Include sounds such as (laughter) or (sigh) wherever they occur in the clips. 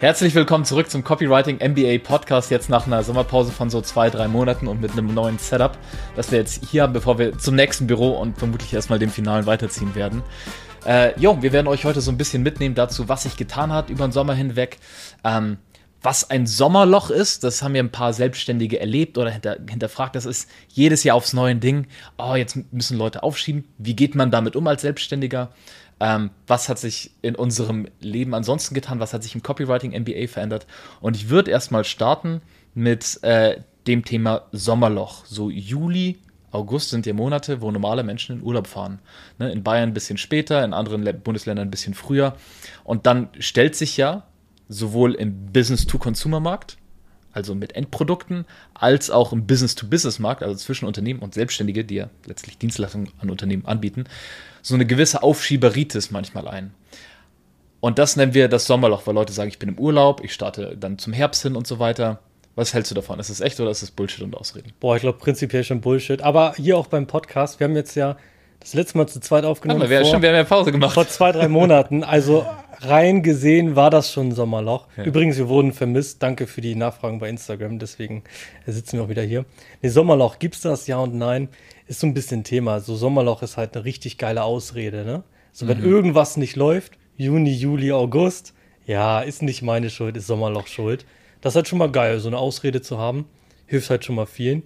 Herzlich willkommen zurück zum Copywriting MBA Podcast, jetzt nach einer Sommerpause von so zwei, drei Monaten und mit einem neuen Setup, das wir jetzt hier haben, bevor wir zum nächsten Büro und vermutlich erstmal dem Finalen weiterziehen werden. Äh, jo, wir werden euch heute so ein bisschen mitnehmen dazu, was sich getan hat über den Sommer hinweg. Ähm, was ein Sommerloch ist, das haben wir ein paar Selbstständige erlebt oder hinter, hinterfragt. Das ist jedes Jahr aufs neue Ding. Oh, jetzt müssen Leute aufschieben. Wie geht man damit um als Selbstständiger? Ähm, was hat sich in unserem Leben ansonsten getan? Was hat sich im Copywriting MBA verändert? Und ich würde erstmal starten mit äh, dem Thema Sommerloch. So Juli, August sind ja Monate, wo normale Menschen in Urlaub fahren. Ne, in Bayern ein bisschen später, in anderen Bundesländern ein bisschen früher. Und dann stellt sich ja sowohl im Business-to-Consumer-Markt, also mit Endprodukten, als auch im Business-to-Business-Markt, also zwischen Unternehmen und Selbstständige, die ja letztlich Dienstleistungen an Unternehmen anbieten, so eine gewisse Aufschieberitis manchmal ein. Und das nennen wir das Sommerloch, weil Leute sagen, ich bin im Urlaub, ich starte dann zum Herbst hin und so weiter. Was hältst du davon? Ist es echt oder ist es Bullshit und Ausreden? Boah, ich glaube prinzipiell schon Bullshit. Aber hier auch beim Podcast, wir haben jetzt ja das letzte Mal zu zweit aufgenommen. Aber wir, vor, schon, wir haben ja Pause gemacht. Vor zwei, drei Monaten. Also rein gesehen war das schon ein Sommerloch. Ja. Übrigens, wir wurden vermisst. Danke für die Nachfragen bei Instagram. Deswegen sitzen wir auch wieder hier. Nee, Sommerloch, gibt's das? Ja und nein. Ist so ein bisschen Thema. So Sommerloch ist halt eine richtig geile Ausrede, ne? So, wenn mhm. irgendwas nicht läuft, Juni, Juli, August, ja, ist nicht meine Schuld, ist Sommerloch schuld. Das ist halt schon mal geil, so eine Ausrede zu haben. Hilft halt schon mal vielen.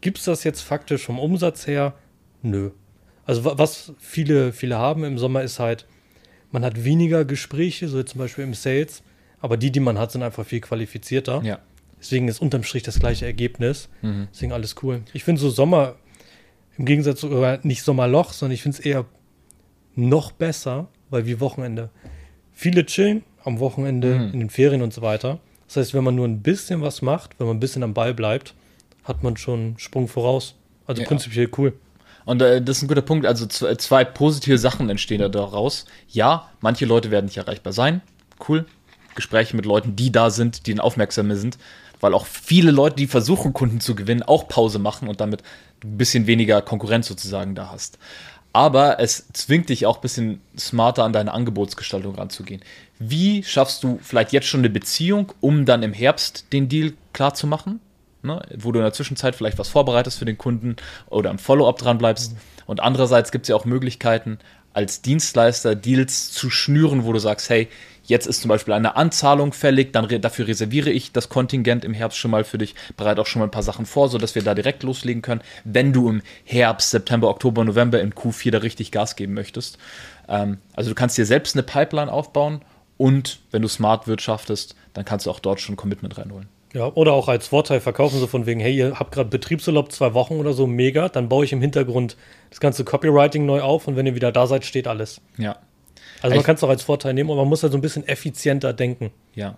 Gibt's das jetzt faktisch vom Umsatz her? Nö. Also was viele, viele haben im Sommer ist halt, man hat weniger Gespräche, so zum Beispiel im Sales, aber die, die man hat, sind einfach viel qualifizierter. Ja. Deswegen ist unterm Strich das gleiche Ergebnis. Mhm. Deswegen alles cool. Ich finde so Sommer, im Gegensatz zu, nicht Sommerloch, sondern ich finde es eher noch besser, weil wie Wochenende. Viele chillen am Wochenende, mhm. in den Ferien und so weiter. Das heißt, wenn man nur ein bisschen was macht, wenn man ein bisschen am Ball bleibt, hat man schon einen Sprung voraus. Also ja. prinzipiell cool. Und äh, das ist ein guter Punkt. Also zwei positive Sachen entstehen da daraus. Ja, manche Leute werden nicht erreichbar sein. Cool. Gespräche mit Leuten, die da sind, die dann aufmerksamer sind. Weil auch viele Leute, die versuchen, Kunden zu gewinnen, auch Pause machen und damit ein bisschen weniger Konkurrenz sozusagen da hast. Aber es zwingt dich auch ein bisschen smarter an deine Angebotsgestaltung ranzugehen. Wie schaffst du vielleicht jetzt schon eine Beziehung, um dann im Herbst den Deal klar zu machen? Ne? wo du in der Zwischenzeit vielleicht was vorbereitest für den Kunden oder im Follow-up dran bleibst. Mhm. Und andererseits gibt es ja auch Möglichkeiten, als Dienstleister Deals zu schnüren, wo du sagst, hey, jetzt ist zum Beispiel eine Anzahlung fällig, dann re dafür reserviere ich das Kontingent im Herbst schon mal für dich, bereite auch schon mal ein paar Sachen vor, sodass wir da direkt loslegen können, wenn du im Herbst, September, Oktober, November im Q4 da richtig Gas geben möchtest. Ähm, also du kannst dir selbst eine Pipeline aufbauen und wenn du smart wirtschaftest, dann kannst du auch dort schon Commitment reinholen. Ja, oder auch als Vorteil verkaufen, so von wegen, hey, ihr habt gerade Betriebsurlaub zwei Wochen oder so, mega, dann baue ich im Hintergrund das ganze Copywriting neu auf und wenn ihr wieder da seid, steht alles. Ja. Also man kann es auch als Vorteil nehmen, aber man muss halt so ein bisschen effizienter denken. Ja.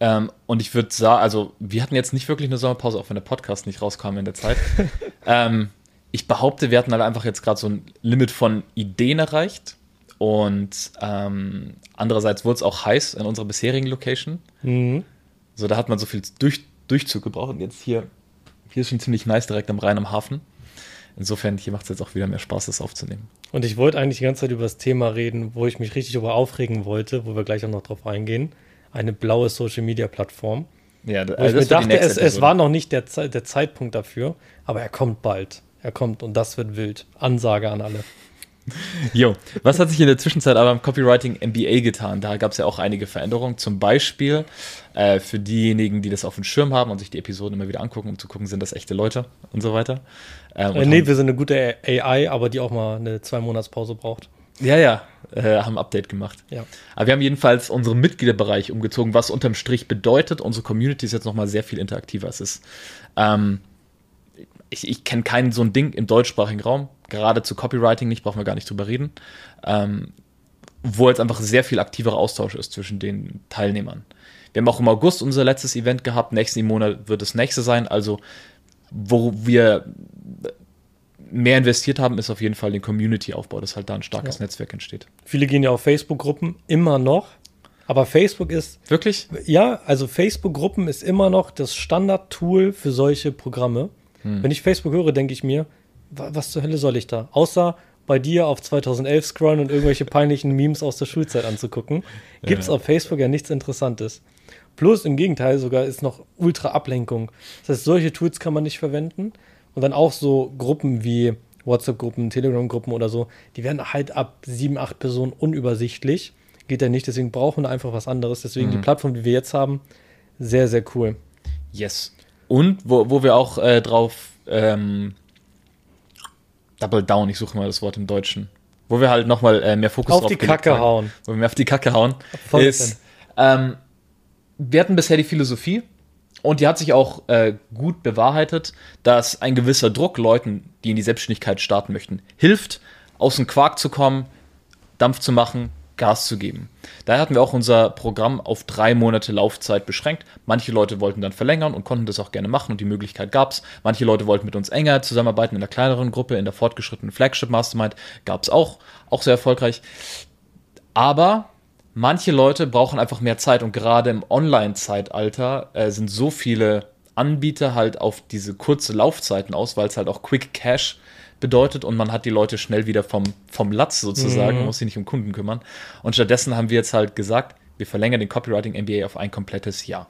Ähm, und ich würde sagen, also wir hatten jetzt nicht wirklich eine Sommerpause, auch wenn der Podcast nicht rauskam in der Zeit. (laughs) ähm, ich behaupte, wir hatten halt einfach jetzt gerade so ein Limit von Ideen erreicht. Und ähm, andererseits wurde es auch heiß in unserer bisherigen Location. Mhm. So, da hat man so viel Durch, Durchzug gebraucht. Und jetzt hier, hier ist schon ziemlich nice direkt am Rhein am Hafen. Insofern, hier macht es jetzt auch wieder mehr Spaß, das aufzunehmen. Und ich wollte eigentlich die ganze Zeit über das Thema reden, wo ich mich richtig über aufregen wollte, wo wir gleich auch noch drauf eingehen. Eine blaue Social Media Plattform. Ja, da, also ich mir dachte, es, es, war noch nicht der, der Zeitpunkt dafür, aber er kommt bald. Er kommt und das wird wild. Ansage an alle. (laughs) Jo, was hat sich in der Zwischenzeit aber im Copywriting MBA getan? Da gab es ja auch einige Veränderungen. Zum Beispiel äh, für diejenigen, die das auf dem Schirm haben und sich die Episoden immer wieder angucken, um zu gucken, sind das echte Leute und so weiter. Ähm, äh, nee, wir sind eine gute AI, aber die auch mal eine Zwei-Monats-Pause braucht. Ja, ja, äh, haben ein Update gemacht. Ja. Aber wir haben jedenfalls unseren Mitgliederbereich umgezogen, was unterm Strich bedeutet, unsere Community ist jetzt nochmal sehr viel interaktiver. Es ist, ähm, ich, ich kenne keinen so ein Ding im deutschsprachigen Raum gerade zu Copywriting nicht, brauchen wir gar nicht drüber reden, ähm, wo jetzt einfach sehr viel aktiverer Austausch ist zwischen den Teilnehmern. Wir haben auch im August unser letztes Event gehabt, nächsten Monat wird das nächste sein, also wo wir mehr investiert haben, ist auf jeden Fall den Community-Aufbau, dass halt da ein starkes ja. Netzwerk entsteht. Viele gehen ja auf Facebook-Gruppen, immer noch. Aber Facebook ist. Wirklich? Ja, also Facebook-Gruppen ist immer noch das Standard-Tool für solche Programme. Hm. Wenn ich Facebook höre, denke ich mir, was zur Hölle soll ich da? Außer bei dir auf 2011 scrollen und irgendwelche peinlichen Memes aus der Schulzeit anzugucken. Gibt es ja. auf Facebook ja nichts Interessantes. Plus im Gegenteil sogar ist noch ultra Ablenkung. Das heißt, solche Tools kann man nicht verwenden. Und dann auch so Gruppen wie WhatsApp-Gruppen, Telegram-Gruppen oder so, die werden halt ab sieben, acht Personen unübersichtlich. Geht ja nicht, deswegen brauchen wir einfach was anderes. Deswegen mhm. die Plattform, die wir jetzt haben, sehr, sehr cool. Yes. Und wo, wo wir auch äh, drauf ähm, Double Down, ich suche mal das Wort im Deutschen, wo wir halt nochmal äh, mehr Fokus auf die Kacke haben, hauen. Wo wir mehr auf die Kacke hauen, Voll ist, ähm, wir hatten bisher die Philosophie, und die hat sich auch äh, gut bewahrheitet, dass ein gewisser Druck Leuten, die in die Selbstständigkeit starten möchten, hilft, aus dem Quark zu kommen, Dampf zu machen, Gas zu geben. Daher hatten wir auch unser Programm auf drei Monate Laufzeit beschränkt. Manche Leute wollten dann verlängern und konnten das auch gerne machen und die Möglichkeit gab es. Manche Leute wollten mit uns enger zusammenarbeiten in der kleineren Gruppe, in der fortgeschrittenen Flagship Mastermind gab es auch, auch sehr erfolgreich. Aber manche Leute brauchen einfach mehr Zeit und gerade im Online-Zeitalter äh, sind so viele Anbieter halt auf diese kurze Laufzeiten aus, weil es halt auch Quick Cash bedeutet und man hat die Leute schnell wieder vom, vom Latz sozusagen, mhm. muss sich nicht um Kunden kümmern. Und stattdessen haben wir jetzt halt gesagt, wir verlängern den Copywriting MBA auf ein komplettes Jahr.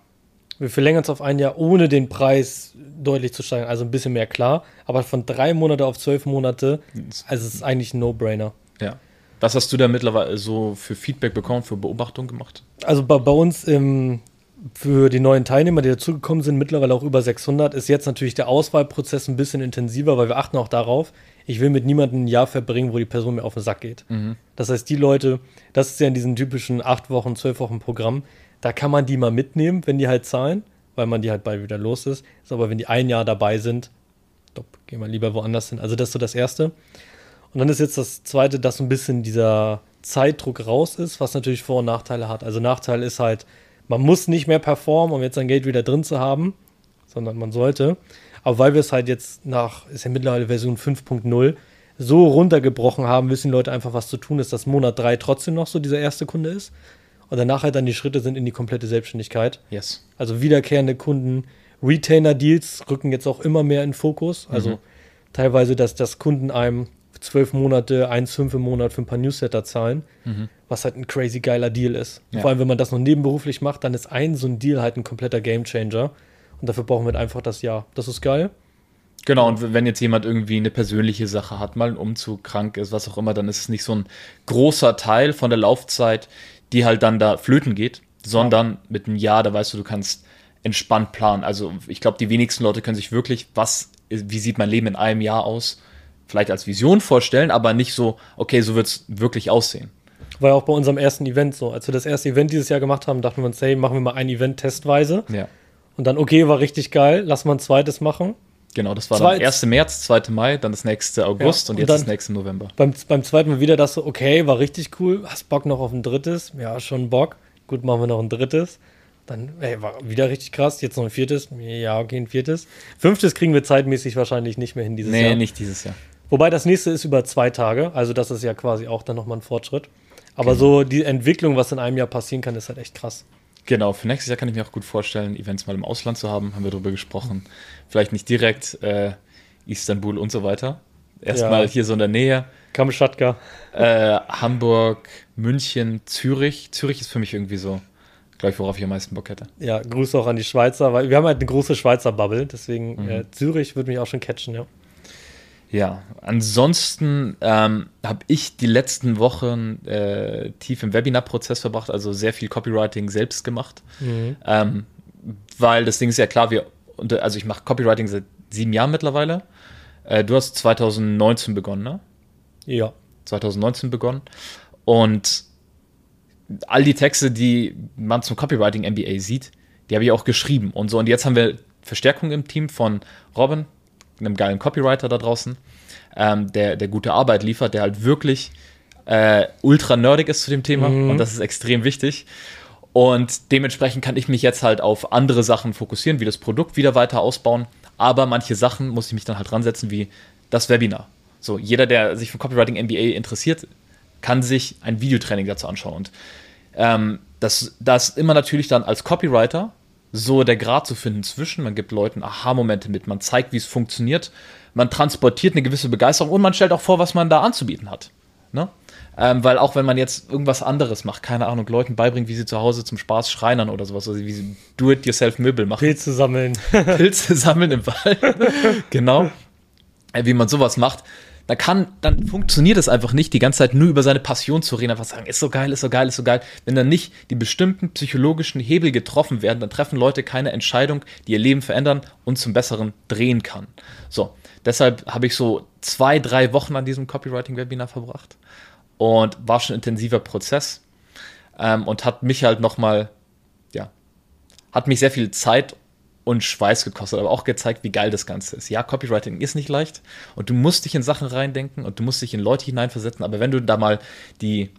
Wir verlängern es auf ein Jahr, ohne den Preis deutlich zu steigen, also ein bisschen mehr klar, aber von drei Monate auf zwölf Monate, also es ist eigentlich ein No-Brainer. Ja. Was hast du da mittlerweile so für Feedback bekommen, für Beobachtungen gemacht? Also bei, bei uns im, für die neuen Teilnehmer, die dazugekommen sind, mittlerweile auch über 600, ist jetzt natürlich der Auswahlprozess ein bisschen intensiver, weil wir achten auch darauf, ich will mit niemandem ein Jahr verbringen, wo die Person mir auf den Sack geht. Mhm. Das heißt, die Leute, das ist ja in diesem typischen 8 Wochen, 12 Wochen Programm, da kann man die mal mitnehmen, wenn die halt zahlen, weil man die halt bald wieder los ist. ist aber wenn die ein Jahr dabei sind, stopp, gehen wir lieber woanders hin. Also das ist so das Erste. Und dann ist jetzt das Zweite, dass ein bisschen dieser Zeitdruck raus ist, was natürlich Vor- und Nachteile hat. Also Nachteil ist halt, man muss nicht mehr performen, um jetzt sein Geld wieder drin zu haben, sondern man sollte. Aber weil wir es halt jetzt nach, ist ja mittlerweile Version 5.0, so runtergebrochen haben, wissen die Leute einfach, was zu tun ist, dass Monat 3 trotzdem noch so dieser erste Kunde ist. Und danach halt dann die Schritte sind in die komplette Selbstständigkeit. Yes. Also wiederkehrende Kunden, Retainer-Deals rücken jetzt auch immer mehr in Fokus. Also mhm. teilweise, dass das Kunden einem zwölf Monate, 1,5 im Monat für ein paar Newsletter zahlen, mhm. was halt ein crazy geiler Deal ist. Ja. Vor allem, wenn man das noch nebenberuflich macht, dann ist ein so ein Deal halt ein kompletter Gamechanger. Und dafür brauchen wir halt einfach das Jahr. Das ist geil. Genau, und wenn jetzt jemand irgendwie eine persönliche Sache hat, mal ein Umzug, krank ist, was auch immer, dann ist es nicht so ein großer Teil von der Laufzeit, die halt dann da flöten geht, sondern ja. mit einem Jahr, da weißt du, du kannst entspannt planen. Also ich glaube, die wenigsten Leute können sich wirklich, was, wie sieht mein Leben in einem Jahr aus, vielleicht als Vision vorstellen, aber nicht so, okay, so wird es wirklich aussehen. War ja auch bei unserem ersten Event so. Als wir das erste Event dieses Jahr gemacht haben, dachten wir uns, hey, machen wir mal ein Event testweise. Ja. Und dann, okay, war richtig geil, lass mal ein zweites machen. Genau, das war Zweit dann 1. März, 2. Mai, dann das nächste August ja, und, und, jetzt das nächste November. Beim, beim zweiten Mal wieder das so, okay, war richtig cool, hast Bock noch auf ein drittes? Ja, schon Bock. Gut, machen wir noch ein drittes. Dann, ey, war wieder richtig krass. Jetzt noch ein viertes. Ja, okay, ein viertes. Fünftes kriegen wir zeitmäßig wahrscheinlich nicht mehr hin dieses nee, Jahr. Nee, nicht dieses Jahr. Wobei das nächste ist über zwei Tage. Also, das ist ja quasi auch dann nochmal ein Fortschritt. Aber genau. so die Entwicklung, was in einem Jahr passieren kann, ist halt echt krass. Genau, für nächstes Jahr kann ich mir auch gut vorstellen, Events mal im Ausland zu haben, haben wir darüber gesprochen. Vielleicht nicht direkt äh, Istanbul und so weiter. Erstmal ja. hier so in der Nähe. Kamschatka. Äh, Hamburg, München, Zürich. Zürich ist für mich irgendwie so, glaube ich, worauf ich am meisten Bock hätte. Ja, Grüße auch an die Schweizer, weil wir haben halt eine große Schweizer Bubble, deswegen mhm. äh, Zürich würde mich auch schon catchen, ja. Ja, ansonsten ähm, habe ich die letzten Wochen äh, tief im Webinar-Prozess verbracht, also sehr viel Copywriting selbst gemacht. Mhm. Ähm, weil das Ding ist ja klar, wir, also ich mache Copywriting seit sieben Jahren mittlerweile. Äh, du hast 2019 begonnen, ne? Ja. 2019 begonnen. Und all die Texte, die man zum Copywriting MBA sieht, die habe ich auch geschrieben und so. Und jetzt haben wir Verstärkung im Team von Robin, einem geilen Copywriter da draußen, ähm, der, der gute Arbeit liefert, der halt wirklich äh, ultra nerdig ist zu dem Thema mhm. und das ist extrem wichtig. Und dementsprechend kann ich mich jetzt halt auf andere Sachen fokussieren, wie das Produkt wieder weiter ausbauen. Aber manche Sachen muss ich mich dann halt dran setzen, wie das Webinar. So, jeder, der sich für Copywriting MBA interessiert, kann sich ein Videotraining dazu anschauen. Und ähm, das, das immer natürlich dann als Copywriter so der Grad zu finden zwischen, man gibt Leuten Aha-Momente mit, man zeigt, wie es funktioniert, man transportiert eine gewisse Begeisterung und man stellt auch vor, was man da anzubieten hat. Ne? Ähm, weil auch wenn man jetzt irgendwas anderes macht, keine Ahnung, Leuten beibringt, wie sie zu Hause zum Spaß schreinern oder sowas, also wie sie Do-it-yourself-Möbel machen. Pilze sammeln. (laughs) Pilze sammeln im Wald. (laughs) genau. Äh, wie man sowas macht, da kann, dann funktioniert es einfach nicht, die ganze Zeit nur über seine Passion zu reden, einfach sagen, ist so geil, ist so geil, ist so geil. Wenn dann nicht die bestimmten psychologischen Hebel getroffen werden, dann treffen Leute keine Entscheidung, die ihr Leben verändern und zum Besseren drehen kann. So, deshalb habe ich so zwei, drei Wochen an diesem Copywriting-Webinar verbracht und war schon ein intensiver Prozess ähm, und hat mich halt nochmal, ja, hat mich sehr viel Zeit und Schweiß gekostet, aber auch gezeigt, wie geil das Ganze ist. Ja, Copywriting ist nicht leicht und du musst dich in Sachen reindenken und du musst dich in Leute hineinversetzen, aber wenn du da mal die,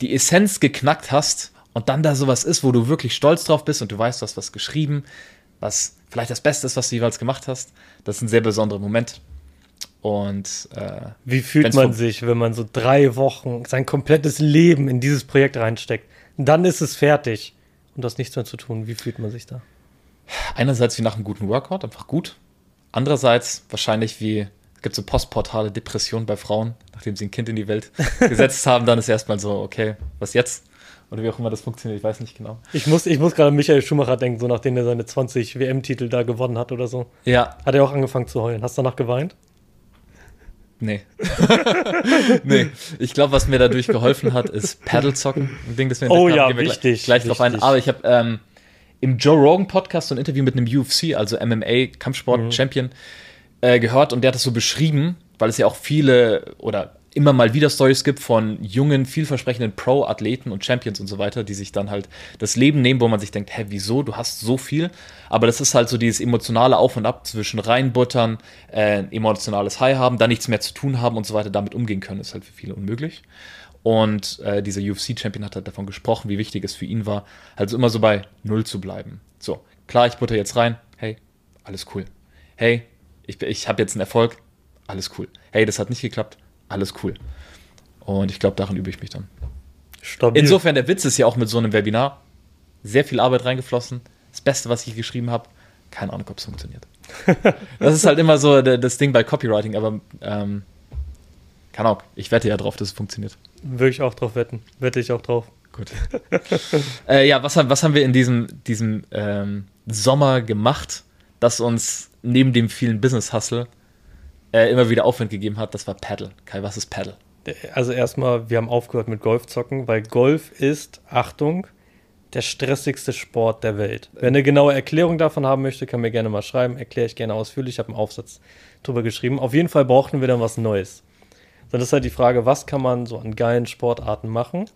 die Essenz geknackt hast und dann da sowas ist, wo du wirklich stolz drauf bist und du weißt, du hast was geschrieben, was vielleicht das Beste ist, was du jeweils gemacht hast, das ist ein sehr besonderer Moment. Und äh, wie fühlt man sich, wenn man so drei Wochen sein komplettes Leben in dieses Projekt reinsteckt? Dann ist es fertig und das nichts mehr zu tun. Wie fühlt man sich da? Einerseits wie nach einem guten Workout, einfach gut. Andererseits wahrscheinlich wie, es gibt so postportale Depressionen bei Frauen, nachdem sie ein Kind in die Welt (laughs) gesetzt haben, dann ist erstmal so, okay, was jetzt? Oder wie auch immer das funktioniert, ich weiß nicht genau. Ich muss, ich muss gerade an Michael Schumacher denken, so nachdem er seine 20 WM-Titel da gewonnen hat oder so. Ja. Hat er auch angefangen zu heulen. Hast du danach geweint? Nee. (laughs) nee. Ich glaube, was mir dadurch geholfen hat, ist Paddlezocken. Ein Ding, das wir Oh ja, wichtig. Gleich, gleich drauf ein. Aber ich habe ähm, im Joe Rogan Podcast so ein Interview mit einem UFC, also MMA Kampfsport mhm. Champion, äh, gehört und der hat das so beschrieben, weil es ja auch viele oder immer mal wieder Stories gibt von jungen, vielversprechenden Pro-Athleten und Champions und so weiter, die sich dann halt das Leben nehmen, wo man sich denkt, hä, wieso, du hast so viel. Aber das ist halt so dieses emotionale Auf und Ab zwischen reinbuttern, äh, emotionales High haben, dann nichts mehr zu tun haben und so weiter, damit umgehen können, ist halt für viele unmöglich. Und äh, dieser UFC-Champion hat halt davon gesprochen, wie wichtig es für ihn war, halt so immer so bei Null zu bleiben. So, klar, ich butter jetzt rein, hey, alles cool. Hey, ich, ich habe jetzt einen Erfolg, alles cool. Hey, das hat nicht geklappt, alles cool. Und ich glaube, daran übe ich mich dann. Stabil. Insofern, der Witz ist ja auch mit so einem Webinar sehr viel Arbeit reingeflossen. Das Beste, was ich geschrieben habe, keine Ahnung, ob es funktioniert. (laughs) das ist halt immer so das Ding bei Copywriting, aber ähm, keine Ahnung, ich wette ja drauf, dass es funktioniert. Würde ich auch drauf wetten. Wette ich auch drauf. Gut. (laughs) äh, ja, was, was haben wir in diesem, diesem ähm, Sommer gemacht, das uns neben dem vielen Business-Hustle äh, immer wieder Aufwind gegeben hat, das war Paddle. Kai, was ist Paddle? Also erstmal, wir haben aufgehört mit Golf zocken, weil Golf ist, Achtung, der stressigste Sport der Welt. Wer eine genaue Erklärung davon haben möchte, kann mir gerne mal schreiben. Erkläre ich gerne ausführlich. Ich habe einen Aufsatz drüber geschrieben. Auf jeden Fall brauchten wir dann was Neues. Dann ist halt die Frage, was kann man so an geilen Sportarten machen?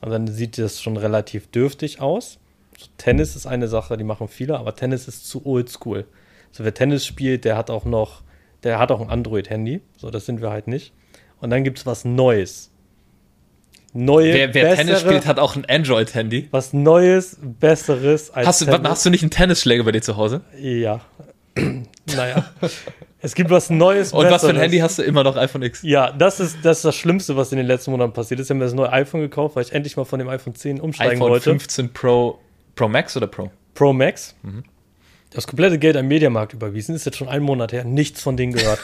Und dann sieht das schon relativ dürftig aus. So, Tennis ist eine Sache, die machen viele, aber Tennis ist zu oldschool. So wer Tennis spielt, der hat auch noch der hat auch ein Android-Handy. So, das sind wir halt nicht. Und dann gibt es was Neues. Neue, wer, wer bessere, Tennis spielt, hat auch ein Android-Handy. Was Neues, Besseres als hast du, Tennis. Hast du nicht einen Tennisschläger bei dir zu Hause? Ja. (clears throat) naja. (laughs) es gibt was Neues, Und Besseres. was für ein Handy hast du immer noch iPhone X? Ja, das ist, das ist das Schlimmste, was in den letzten Monaten passiert ist. Ich habe mir das neue iPhone gekauft, weil ich endlich mal von dem iPhone 10 umsteigen iPhone wollte. iPhone 15 Pro, Pro Max oder Pro? Pro Max. Mhm das komplette Geld am Mediamarkt überwiesen. Ist jetzt schon einen Monat her. Nichts von denen gehört.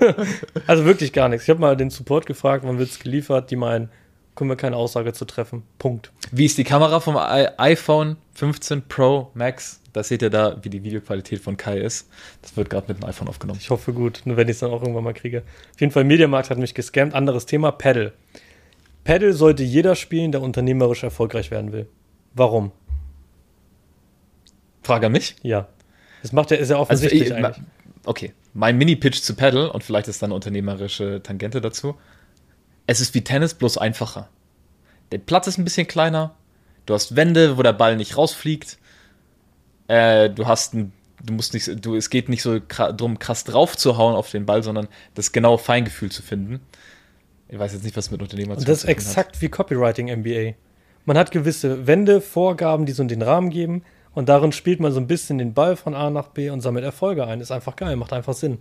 (laughs) also wirklich gar nichts. Ich habe mal den Support gefragt, wann wird es geliefert. Die meinen, können wir keine Aussage zu treffen. Punkt. Wie ist die Kamera vom iPhone 15 Pro Max? Da seht ihr da, wie die Videoqualität von Kai ist. Das wird gerade mit dem iPhone aufgenommen. Ich hoffe gut, nur wenn ich es dann auch irgendwann mal kriege. Auf jeden Fall, Mediamarkt hat mich gescammt. Anderes Thema, Paddle. Paddle sollte jeder spielen, der unternehmerisch erfolgreich werden will. Warum? Frage an mich? Ja. Das macht ja, ist ja offensichtlich also, eigentlich. Okay, mein Mini-Pitch zu Paddle und vielleicht ist da eine unternehmerische Tangente dazu. Es ist wie Tennis, bloß einfacher. Der Platz ist ein bisschen kleiner. Du hast Wände, wo der Ball nicht rausfliegt. Äh, du hast ein, du musst nicht, du, es geht nicht so drum, krass drauf zu hauen auf den Ball, sondern das genaue Feingefühl zu finden. Ich weiß jetzt nicht, was mit Unternehmer zu tun hat. Das ist exakt wie Copywriting MBA. Man hat gewisse Wände, Vorgaben, die so den Rahmen geben. Und darin spielt man so ein bisschen den Ball von A nach B und sammelt Erfolge ein. Ist einfach geil, macht einfach Sinn.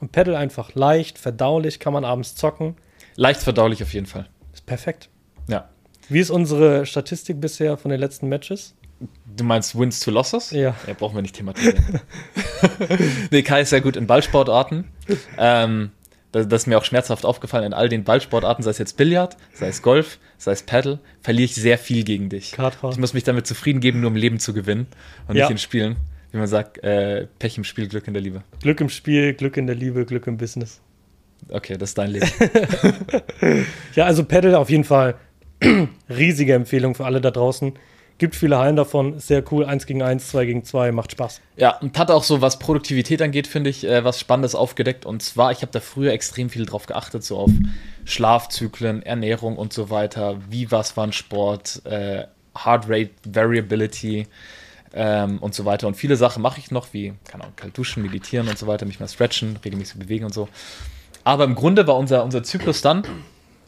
Und Pedal einfach leicht, verdaulich, kann man abends zocken. Leicht verdaulich auf jeden Fall. Ist perfekt. Ja. Wie ist unsere Statistik bisher von den letzten Matches? Du meinst Wins to Losses? Ja. Ja, brauchen wir nicht thematisieren. (laughs) nee, Kai ist sehr gut in Ballsportarten. Ähm, das, das ist mir auch schmerzhaft aufgefallen. In all den Ballsportarten, sei es jetzt Billard, sei es Golf, sei es Paddle, verliere ich sehr viel gegen dich. Kartfahren. Ich muss mich damit zufrieden geben, nur im Leben zu gewinnen und Ja. nicht in Spielen. Wie man sagt, äh, Pech im Spiel, Glück in der Liebe. Glück im Spiel, Glück in der Liebe, Glück im Business. Okay, das ist dein Leben. (laughs) Ja, also Paddle auf jeden Fall (clears throat) riesige Empfehlung für alle da draußen. Gibt viele Hallen davon, sehr cool. Eins gegen eins, zwei gegen zwei, macht Spaß. Ja, und hat auch so, was Produktivität angeht, finde ich, äh, was Spannendes aufgedeckt. Und zwar, ich habe da früher extrem viel drauf geachtet, so auf Schlafzyklen, Ernährung und so weiter. Wie was war ein Sport, äh, Heart Rate Variability ähm, und so weiter. Und viele Sachen mache ich noch, wie, keine Ahnung, kalt duschen, meditieren und so weiter, mich mal stretchen, regelmäßig bewegen und so. Aber im Grunde war unser, unser Zyklus dann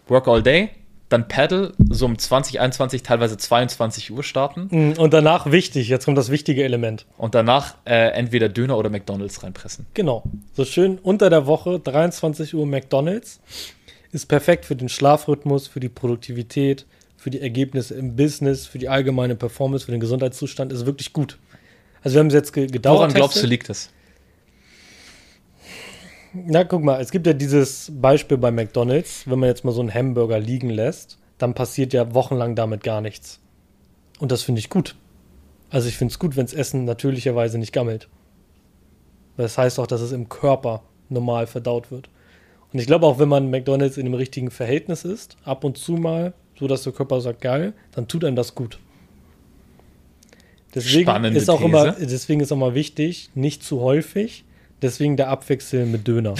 Work all day, dann Paddle, so um 20, 21, teilweise 22 Uhr starten. Mm, Und danach wichtig, jetzt kommt das wichtige Element. Und danach äh, entweder Döner oder McDonalds reinpressen. Genau. So schön unter der Woche, 23 Uhr McDonalds. Ist perfekt für den Schlafrhythmus, für die Produktivität, für die Ergebnisse im Business, für die allgemeine Performance, für den Gesundheitszustand. Ist wirklich gut. Also wir haben es jetzt ge gedauert. Woran glaubst du, liegt das? Na, guck mal, es gibt ja dieses Beispiel bei McDonalds, wenn man jetzt mal so einen Hamburger liegen lässt, dann passiert ja wochenlang damit gar nichts. Und das finde ich gut. Also ich finde es gut, wenn das Essen natürlicherweise nicht gammelt. Das heißt auch, dass es im Körper normal verdaut wird. Und ich glaube auch, wenn man McDonalds in dem richtigen Verhältnis ist, ab und zu mal, so dass der Körper sagt, geil, dann tut einem das gut. Deswegen Spannende ist auch These. immer, deswegen ist auch mal wichtig, nicht zu häufig, deswegen der Abwechsel mit Döner.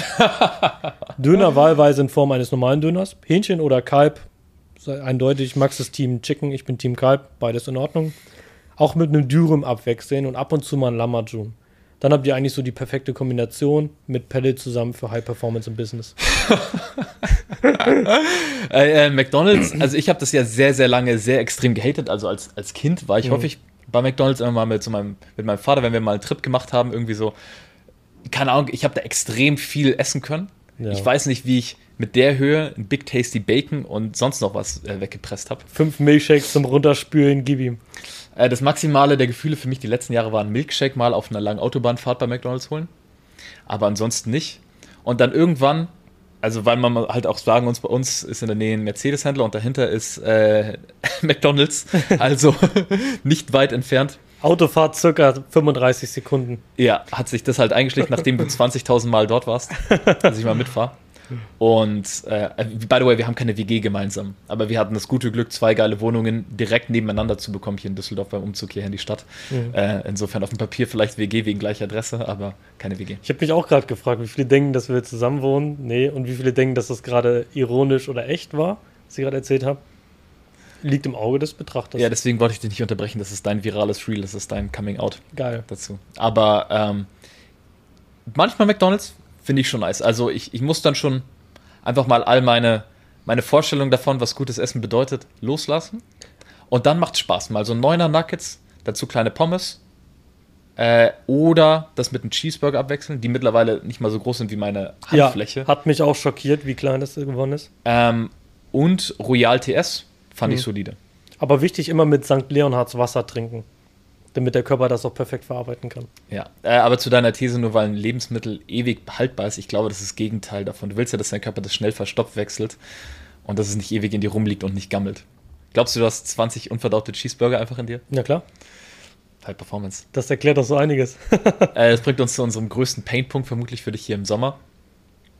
(laughs) Döner wahlweise in Form eines normalen Döners, Hähnchen oder Kalb, sei eindeutig, Max ist Team Chicken, ich bin Team Kalb, beides in Ordnung. Auch mit einem Dürüm abwechseln und ab und zu mal ein Lamajun. Dann habt ihr eigentlich so die perfekte Kombination mit Pedal zusammen für High Performance im Business. (laughs) Äh, äh, McDonalds, also ich habe das ja sehr, sehr lange sehr extrem gehatet. Also als, als Kind war ich häufig bei McDonalds immer mal mit, so meinem, mit meinem Vater, wenn wir mal einen Trip gemacht haben, irgendwie so, keine Ahnung, ich habe da extrem viel essen können. Ja. Ich weiß nicht, wie ich mit der Höhe ein Big Tasty Bacon und sonst noch was äh, weggepresst habe. Fünf Milchshakes zum Runterspülen, gib ihm. Äh, das Maximale der Gefühle für mich die letzten Jahre war ein Milkshake mal auf einer langen Autobahnfahrt bei McDonalds holen. Aber ansonsten nicht. Und dann irgendwann, also weil man mal halt auch sagen muss, bei uns ist in der Nähe ein Mercedes-Händler und dahinter ist äh, (laughs) McDonalds, (laughs) also (laughs) nicht weit entfernt. Autofahrt circa 35 Sekunden. Ja, hat sich das halt eingeschlichen, nachdem du 20.000 Mal dort warst, dass ich mal mitfahre. Und äh, by the way, wir haben keine WG gemeinsam, aber wir hatten das gute Glück, zwei geile Wohnungen direkt nebeneinander zu bekommen hier in Düsseldorf beim Umzug hier in die Stadt. Äh, insofern auf dem Papier vielleicht WG wegen gleicher Adresse, aber keine WG. Ich habe mich auch gerade gefragt, wie viele denken, dass wir zusammen wohnen? Nee, und wie viele denken, dass das gerade ironisch oder echt war, was ich gerade erzählt habe? Liegt im Auge des Betrachters. Ja, deswegen wollte ich dich nicht unterbrechen. Das ist dein virales Reel, das ist dein Coming Out Geil. dazu. Aber ähm, manchmal McDonalds finde ich schon nice. Also ich, ich muss dann schon einfach mal all meine, meine Vorstellung davon, was gutes Essen bedeutet, loslassen. Und dann macht Spaß. Mal so Neuner Nuggets, dazu kleine Pommes. Äh, oder das mit einem Cheeseburger abwechseln, die mittlerweile nicht mal so groß sind wie meine Ja, Handfläche. hat mich auch schockiert, wie klein das geworden ist. Ähm, und Royal TS fand ich Mhm. solide. Aber wichtig, immer mit St. Leonhards Wasser trinken, damit der Körper das auch perfekt verarbeiten kann. Ja, äh, aber zu deiner These, nur weil ein Lebensmittel ewig haltbar ist, ich glaube, das ist das Gegenteil davon. Du willst ja, dass dein Körper das schnell verstoffwechselt und dass es nicht ewig in dir rumliegt und nicht gammelt. Glaubst du, du hast 20 unverdaute Cheeseburger einfach in dir? Ja klar, High Performance. das erklärt doch so einiges. (laughs) äh, das bringt uns zu unserem größten Painpunkt vermutlich für dich hier im Sommer.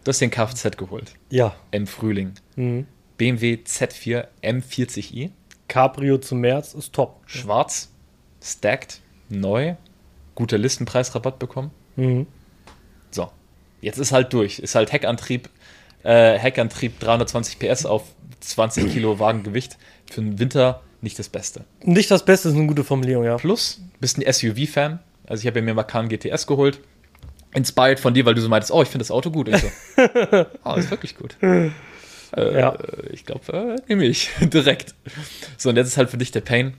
Du hast den Kfz geholt ja. im Frühling. Mhm. BMW Z4 M40i, Cabrio zum März ist top. schwarz, stacked, neu, guter Listenpreisrabatt bekommen. Mhm. So, jetzt ist halt durch. Ist halt Heckantrieb, äh, Heckantrieb 320 PS auf 20 Kilo Wagengewicht. Für den Winter nicht das Beste. Nicht das Beste ist eine gute Formulierung, ja. Plus, bist ein SUV-Fan. Also ich habe mir Macan GTS geholt. Inspired von dir, weil du so meintest, oh, ich finde das Auto gut. Und ich so, (laughs) oh, ist wirklich gut. (laughs) Äh, Ja. Ich glaube, äh, nehme ich (laughs) direkt. So, und jetzt ist halt für dich der Pain.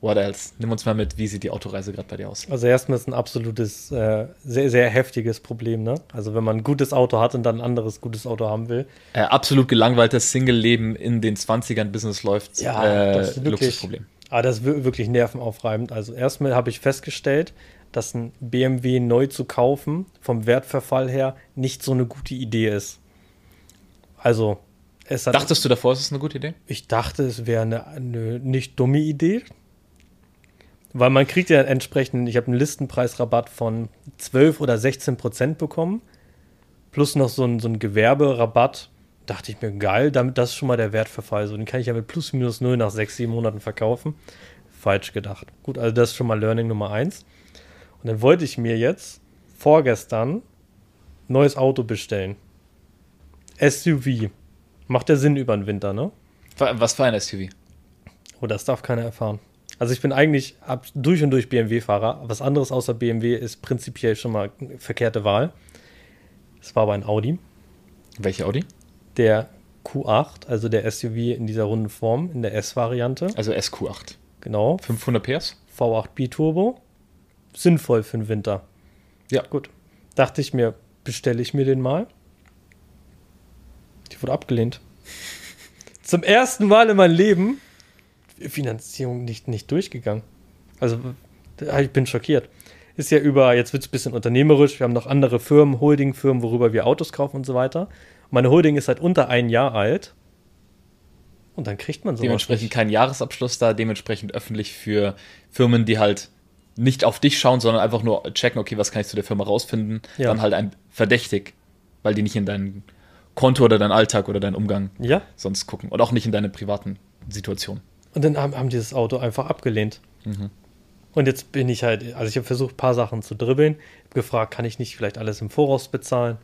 What else? Nimm uns mal mit, wie sieht die Autoreise gerade bei dir aus? Also erstmal ist ein absolutes, äh, sehr, sehr heftiges Problem, ne? Also wenn man ein gutes Auto hat und dann ein anderes gutes Auto haben will. Äh, absolut gelangweiltes Single-Leben in den 20ern Business läuft. Ja, äh, das ist wirklich- Luxusproblem. Aber das ist wir- wirklich nervenaufreibend. Also erstmal habe ich festgestellt, dass ein BMW neu zu kaufen, vom Wertverfall her, nicht so eine gute Idee ist. Also, Dachtest du davor, es ist eine gute Idee? ich dachte, es wäre eine, eine nicht dumme Idee. Weil man kriegt ja entsprechend, ich habe einen Listenpreisrabatt von 12 oder 16 Prozent bekommen. Plus noch so ein, so ein Gewerberabatt. Dachte ich mir, geil, damit, das ist schon mal der Wertverfall. So, den kann ich ja mit plus minus null nach 6, 7 Monaten verkaufen. Falsch gedacht. Gut, also das ist schon mal Learning Nummer 1. Und dann wollte ich mir jetzt vorgestern neues Auto bestellen. SUV. Macht der Sinn über den Winter, ne? Was für ein SUV? Oh, das darf keiner erfahren. Also ich bin eigentlich ab, durch und durch BMW-Fahrer. Was anderes außer BMW ist prinzipiell schon mal eine verkehrte Wahl. Es war aber ein Audi. Welche Audi? Der Q8, also der SUV in dieser runden Form, in der S-Variante. Also SQ8. Genau. 500 PS? V8 Biturbo. Sinnvoll für den Winter. Ja. Gut. Dachte ich mir, bestelle ich mir den mal. Die wurde abgelehnt. Zum ersten Mal in meinem Leben Finanzierung nicht, nicht durchgegangen. Also ich bin schockiert. Ist ja über, jetzt wird es ein bisschen unternehmerisch, wir haben noch andere Firmen, Holding-Firmen, worüber wir Autos kaufen und so weiter. Meine Holding ist halt unter ein Jahr alt. Und dann kriegt man sowas Dementsprechend nicht. kein Jahresabschluss da, dementsprechend öffentlich für Firmen, die halt nicht auf dich schauen, sondern einfach nur checken, okay, was kann ich zu der Firma rausfinden, Ja. dann halt ein verdächtig, weil die nicht in dein Konto oder deinen Alltag oder deinen Umgang Ja, sonst gucken und auch nicht in deine privaten Situationen. Und dann haben, haben die das Auto einfach abgelehnt. Und jetzt bin ich halt, also ich habe versucht, ein paar Sachen zu dribbeln. Gefragt, kann ich nicht vielleicht alles im Voraus bezahlen?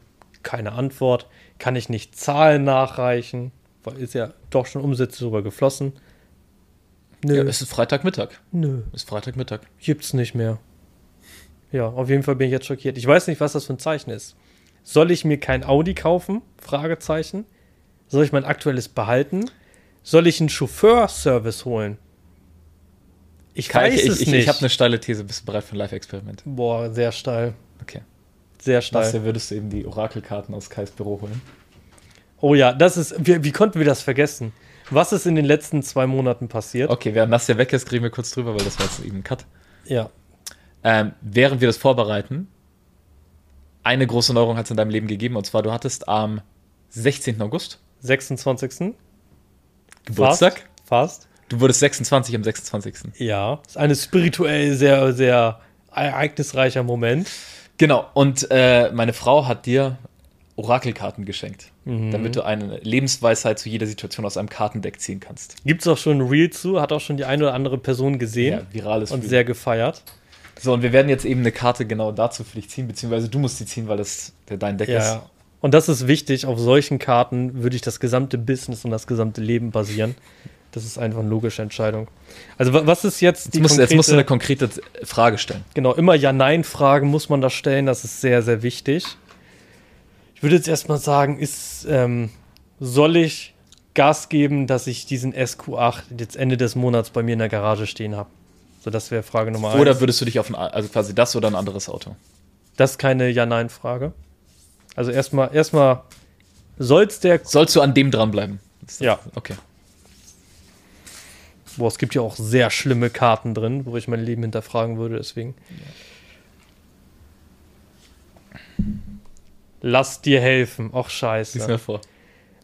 Keine Antwort. Kann ich nicht Zahlen nachreichen? Weil ist ja doch schon Umsätze sogar geflossen. Nö, Ja, es ist Freitagmittag. nö, Es ist Freitagmittag. gibt's nicht mehr. Ja, auf jeden Fall bin ich jetzt schockiert. Ich weiß nicht, was das für ein Zeichen ist. Soll ich mir kein Audi kaufen? Fragezeichen. Soll ich mein aktuelles behalten? Soll ich einen Chauffeurservice holen? Ich Kai, weiß ich, es ich, nicht. ich habe eine steile These. Bist du bereit für ein Live-Experiment? Boah, sehr steil. Okay. Sehr steil. Nasja, würdest du eben die Orakelkarten aus Kais Büro holen? Oh ja, das ist. Wie, wie konnten wir das vergessen? Was ist in den letzten zwei Monaten passiert? Okay, während Nasja weg ist, reden wir kurz drüber, weil das war jetzt eben ein Cut. Ja. Ähm, während wir das vorbereiten, eine große Neuerung hat es in deinem Leben gegeben, und zwar du hattest am 16. August 26. Geburtstag. Fast. Fast. Du wurdest 26 am 26. Ja. Ist eine spirituell sehr, sehr ereignisreicher Moment. Genau, und äh, meine Frau hat dir Orakelkarten geschenkt, Mhm. damit du eine Lebensweisheit zu jeder Situation aus einem Kartendeck ziehen kannst. Gibt es auch schon ein Reel zu, hat auch schon die eine oder andere Person gesehen virales und Reel. sehr gefeiert. So, und wir werden jetzt eben eine Karte genau dazu für dich ziehen, beziehungsweise du musst sie ziehen, weil das der dein Deck ist. Ja. Und das ist wichtig, auf solchen Karten würde ich das gesamte Business und das gesamte Leben basieren. Das ist einfach eine logische Entscheidung. Also wa- was ist jetzt die Jetzt musst, du- jetzt musst du eine konkrete- konkrete Frage stellen. Genau, immer Ja-Nein-Fragen muss man da stellen, das ist sehr, sehr wichtig. Ich würde jetzt erstmal sagen, ist, ähm, soll ich Gas geben, dass ich diesen SQ8 jetzt Ende des Monats bei mir in der Garage stehen habe? So, das wäre Frage Nummer eins. Oder würdest du dich auf ein, also quasi das oder ein anderes Auto? Das ist keine Ja-Nein-Frage. Also erstmal, erstmal soll's der. Sollst du an dem dranbleiben? Ja. Okay. Boah, es gibt ja auch sehr schlimme Karten drin, wo ich mein Leben hinterfragen würde, deswegen. Lass dir helfen. Och, scheiße. Lies mir vor.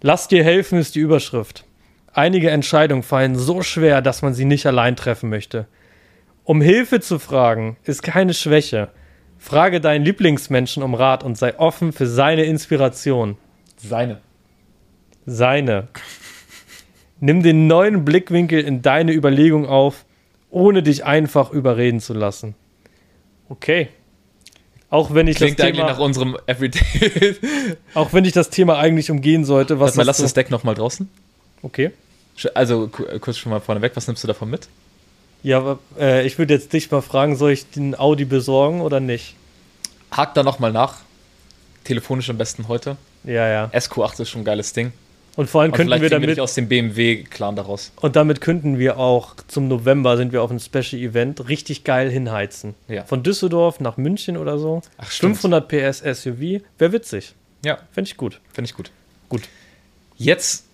Lass dir helfen ist die Überschrift. Einige Entscheidungen fallen so schwer, dass man sie nicht allein treffen möchte. Um Hilfe zu fragen, ist keine Schwäche. Frage deinen Lieblingsmenschen um Rat und sei offen für seine Inspiration. Seine. Seine. Nimm den neuen Blickwinkel in deine Überlegung auf, ohne dich einfach überreden zu lassen. Okay. Auch wenn ich, Klingt das eigentlich Thema, nach unserem Everyday. (laughs) auch wenn ich das Thema eigentlich umgehen sollte, was Warte mal, lass du- das Deck nochmal draußen. Okay. Also ku- kurz schon mal vorneweg, was nimmst du davon mit? Ja, aber, äh, ich würde jetzt dich mal fragen, soll ich den Audi besorgen oder nicht? Hakt da nochmal nach. Telefonisch am besten heute. Ja, ja. SQ8 ist schon ein geiles Ding. Und vor allem könnten wir wir damit dich aus dem BMW-Clan daraus. und damit könnten wir auch zum November sind wir auf einem Special Event richtig geil hinheizen. Ja. Von Düsseldorf nach München oder so. Ach, stimmt. 500 PS SUV, wäre witzig. Ja, Fände ich gut. finde ich gut. Gut. Jetzt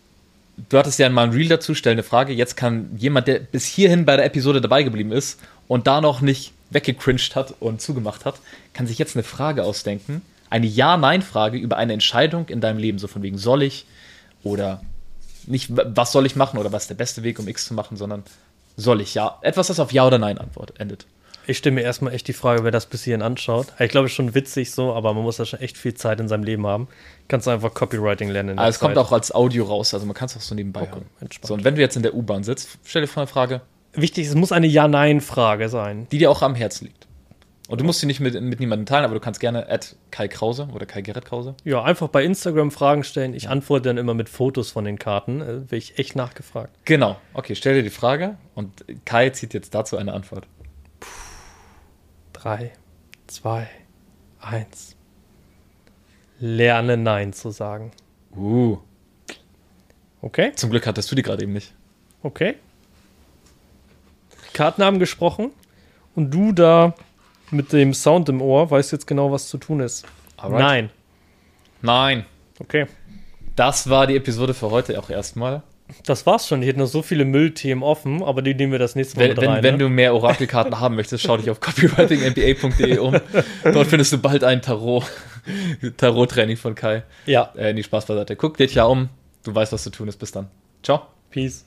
du hattest ja mal ein Reel dazu, stell eine Frage. Jetzt kann jemand, der bis hierhin bei der Episode dabei geblieben ist und da noch nicht weggecringed hat und zugemacht hat, kann sich jetzt eine Frage ausdenken. Eine Ja-Nein-Frage über eine Entscheidung in deinem Leben. So von wegen, soll ich oder nicht, was soll ich machen oder was ist der beste Weg, um X zu machen, sondern soll ich ja. Etwas, das auf Ja oder Nein antwort endet. Ich stelle mir erstmal echt die Frage, wer das bis hierhin anschaut. Ich glaube, schon witzig so, aber man muss ja schon echt viel Zeit in seinem Leben haben. Kannst du einfach Copywriting lernen. Aber es kommt auch als Audio raus, also man kann es auch so nebenbei Okay, hören. So, und wenn du jetzt in der U-Bahn sitzt, stell dir vor eine Frage, Wichtig, es muss eine Ja-Nein-Frage sein. die dir auch am Herzen liegt. Und du musst sie nicht mit, mit niemandem teilen, aber du kannst gerne at Kai Krause oder Kai Gerrit Krause. Ja, einfach bei Instagram Fragen stellen. Ich antworte dann immer mit Fotos von den Karten. Äh, Werde ich echt nachgefragt. Genau. Okay, stell dir die Frage und Kai zieht jetzt dazu eine Antwort. Drei, zwei, eins. Lerne Nein zu sagen. Uh. Okay? Zum Glück hattest du die gerade eben nicht. Okay. Die Karten haben gesprochen und du da mit dem Sound im Ohr weißt jetzt genau, was zu tun ist. Alright. Nein. Nein. Okay. Das war die Episode für heute auch erstmal. Das war's schon. Ich hätte noch so viele Müllthemen offen, aber die nehmen wir das nächste Mal Wenn, mit wenn, rein. wenn ne? du mehr Orakelkarten haben möchtest, schau dich auf copywritingmba.de um. Dort findest du bald ein Tarot, Tarot-Training von Kai. ja, Äh, nee, Spaß beiseite. Guck dich ja um. Du weißt, was zu tun ist. Bis dann. Ciao. Peace.